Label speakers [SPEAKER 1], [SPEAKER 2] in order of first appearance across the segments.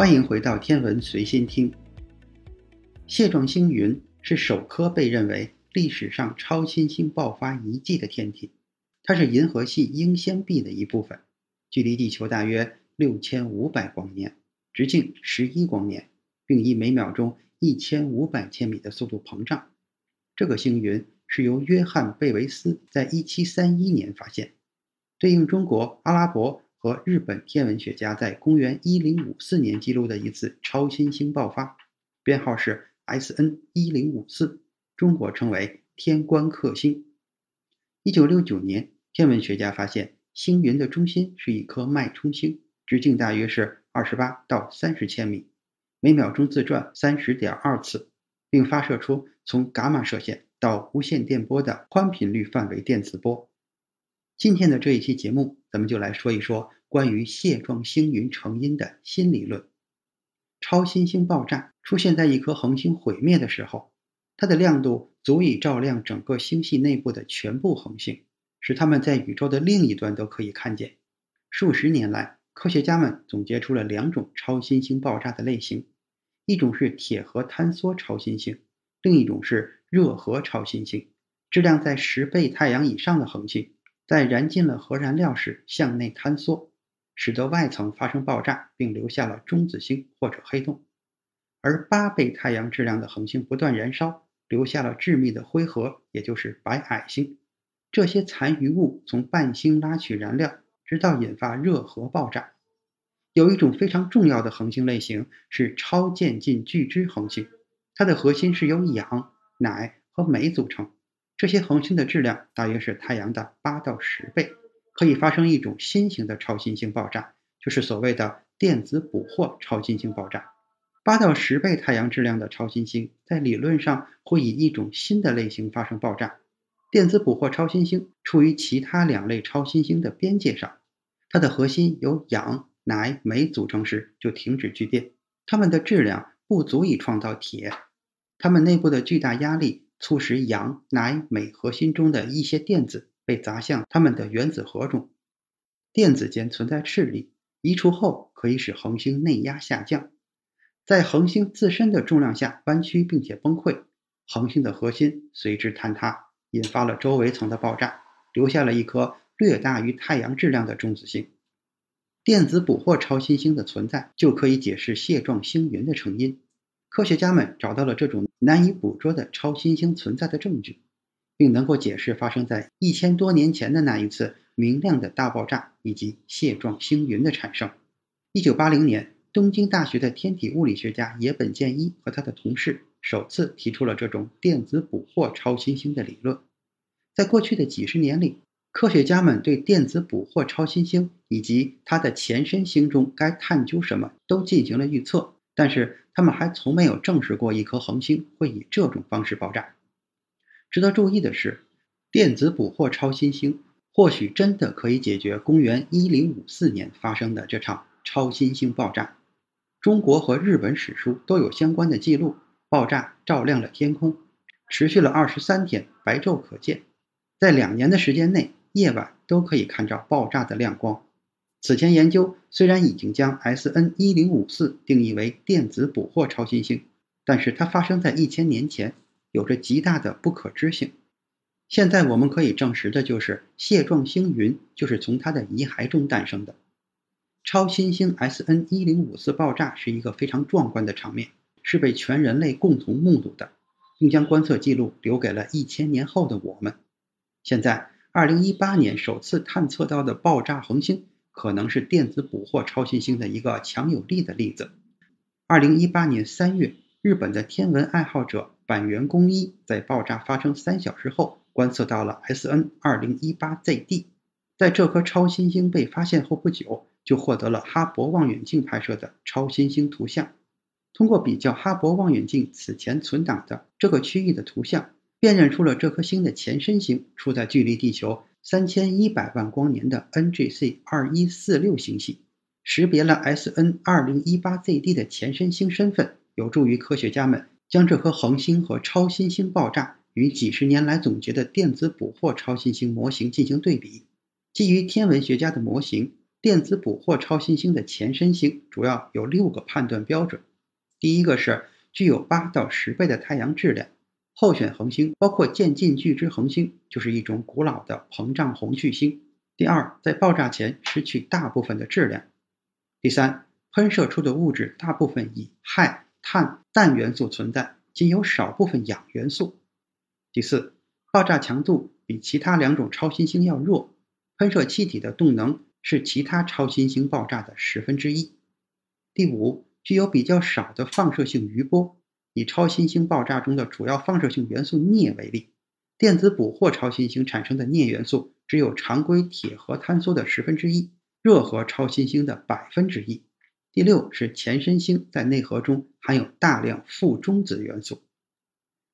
[SPEAKER 1] 欢迎回到天文随心听。蟹状星云是首颗被认为历史上超新星爆发遗迹的天体，它是银河系英仙臂的一部分，距离地球大约六千五百光年，直径十一光年，并以每秒钟一千五百千米的速度膨胀。这个星云是由约翰·贝维斯在一七三一年发现，对应中国、阿拉伯。和日本天文学家在公元一零五四年记录的一次超新星爆发，编号是 S N 一零五四，中国称为天官克星。一九六九年，天文学家发现星云的中心是一颗脉冲星，直径大约是二十八到三十千米，每秒钟自转三十点二次，并发射出从伽马射线到无线电波的宽频率范围电磁波。今天的这一期节目，咱们就来说一说关于蟹状星云成因的新理论。超新星爆炸出现在一颗恒星毁灭的时候，它的亮度足以照亮整个星系内部的全部恒星，使它们在宇宙的另一端都可以看见。数十年来，科学家们总结出了两种超新星爆炸的类型：一种是铁核坍缩超新星，另一种是热核超新星，质量在十倍太阳以上的恒星。在燃尽了核燃料时向内坍缩，使得外层发生爆炸，并留下了中子星或者黑洞。而八倍太阳质量的恒星不断燃烧，留下了致密的灰核，也就是白矮星。这些残余物从伴星拉取燃料，直到引发热核爆炸。有一种非常重要的恒星类型是超渐近巨支恒星，它的核心是由氧、氖和镁组成。这些恒星的质量大约是太阳的八到十倍，可以发生一种新型的超新星爆炸，就是所谓的电子捕获超新星爆炸。八到十倍太阳质量的超新星在理论上会以一种新的类型发生爆炸。电子捕获超新星处于其他两类超新星的边界上，它的核心由氧、氖、镁组成时就停止聚变，它们的质量不足以创造铁，它们内部的巨大压力。促使氧、氖、镁核心中的一些电子被砸向它们的原子核中，电子间存在斥力，移除后可以使恒星内压下降，在恒星自身的重量下弯曲并且崩溃，恒星的核心随之坍塌，引发了周围层的爆炸，留下了一颗略大于太阳质量的中子星。电子捕获超新星的存在就可以解释蟹状星云的成因。科学家们找到了这种难以捕捉的超新星存在的证据，并能够解释发生在一千多年前的那一次明亮的大爆炸以及蟹状星云的产生。一九八零年，东京大学的天体物理学家野本健一和他的同事首次提出了这种电子捕获超新星的理论。在过去的几十年里，科学家们对电子捕获超新星以及它的前身星中该探究什么都进行了预测。但是他们还从没有证实过一颗恒星会以这种方式爆炸。值得注意的是，电子捕获超新星或许真的可以解决公元一零五四年发生的这场超新星爆炸。中国和日本史书都有相关的记录。爆炸照亮了天空，持续了二十三天，白昼可见。在两年的时间内，夜晚都可以看到爆炸的亮光。此前研究虽然已经将 S N 一零五四定义为电子捕获超新星，但是它发生在一千年前，有着极大的不可知性。现在我们可以证实的就是蟹状星云就是从它的遗骸中诞生的。超新星 S N 一零五四爆炸是一个非常壮观的场面，是被全人类共同目睹的，并将观测记录留给了一千年后的我们。现在，二零一八年首次探测到的爆炸恒星。可能是电子捕获超新星的一个强有力的例子。二零一八年三月，日本的天文爱好者板垣公一在爆炸发生三小时后观测到了 S N 二零一八 Z D。在这颗超新星被发现后不久，就获得了哈勃望远镜拍摄的超新星图像。通过比较哈勃望远镜此前存档的这个区域的图像，辨认出了这颗星的前身星处在距离地球三千一百万光年的 NGC 二一四六星系。识别了 SN 二零一八 ZD 的前身星身份，有助于科学家们将这颗恒星和超新星爆炸与几十年来总结的电子捕获超新星模型进行对比。基于天文学家的模型，电子捕获超新星的前身星主要有六个判断标准。第一个是具有八到十倍的太阳质量，候选恒星包括渐进巨支恒星，就是一种古老的膨胀红巨星。第二，在爆炸前失去大部分的质量。第三，喷射出的物质大部分以氦、碳、氮元素存在，仅有少部分氧元素。第四，爆炸强度比其他两种超新星要弱，喷射气体的动能是其他超新星爆炸的十分之一。第五，具有比较少的放射性余波。以超新星爆炸中的主要放射性元素镍为例，电子捕获超新星产生的镍元素只有常规铁核坍缩的十分之一。热核超新星的百分之一。第六是前身星在内核中含有大量负中子元素。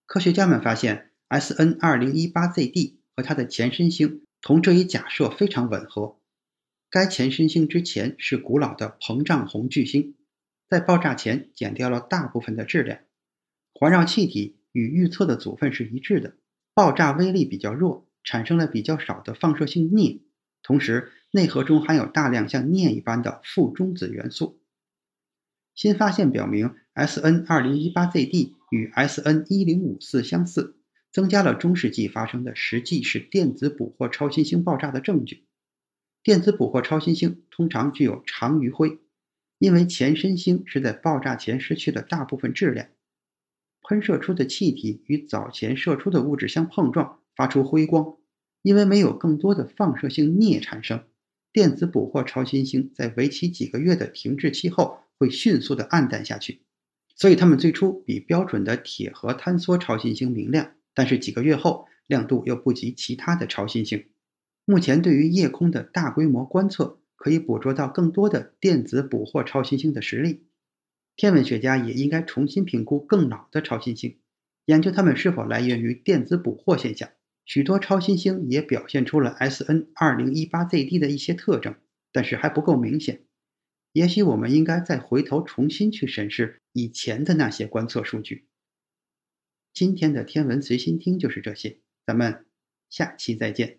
[SPEAKER 1] 科学家们发现，SN 二零一八 ZD 和它的前身星同这一假设非常吻合。该前身星之前是古老的膨胀红巨星，在爆炸前减掉了大部分的质量，环绕气体与预测的组分是一致的，爆炸威力比较弱，产生了比较少的放射性镍，同时。内核中含有大量像镍一般的负中子元素。新发现表明，SN 二零一八 ZD 与 SN 一零五四相似，增加了中世纪发生的实际是电子捕获超新星爆炸的证据。电子捕获超新星通常具有长余晖，因为前身星是在爆炸前失去了大部分质量，喷射出的气体与早前射出的物质相碰撞，发出辉光。因为没有更多的放射性镍产生。电子捕获超新星在为期几个月的停滞期后会迅速的暗淡下去，所以它们最初比标准的铁核坍缩超新星明亮，但是几个月后亮度又不及其他的超新星。目前对于夜空的大规模观测可以捕捉到更多的电子捕获超新星的实例。天文学家也应该重新评估更老的超新星，研究它们是否来源于电子捕获现象。许多超新星也表现出了 SN 二零一八 ZD 的一些特征，但是还不够明显。也许我们应该再回头重新去审视以前的那些观测数据。今天的天文随心听就是这些，咱们下期再见。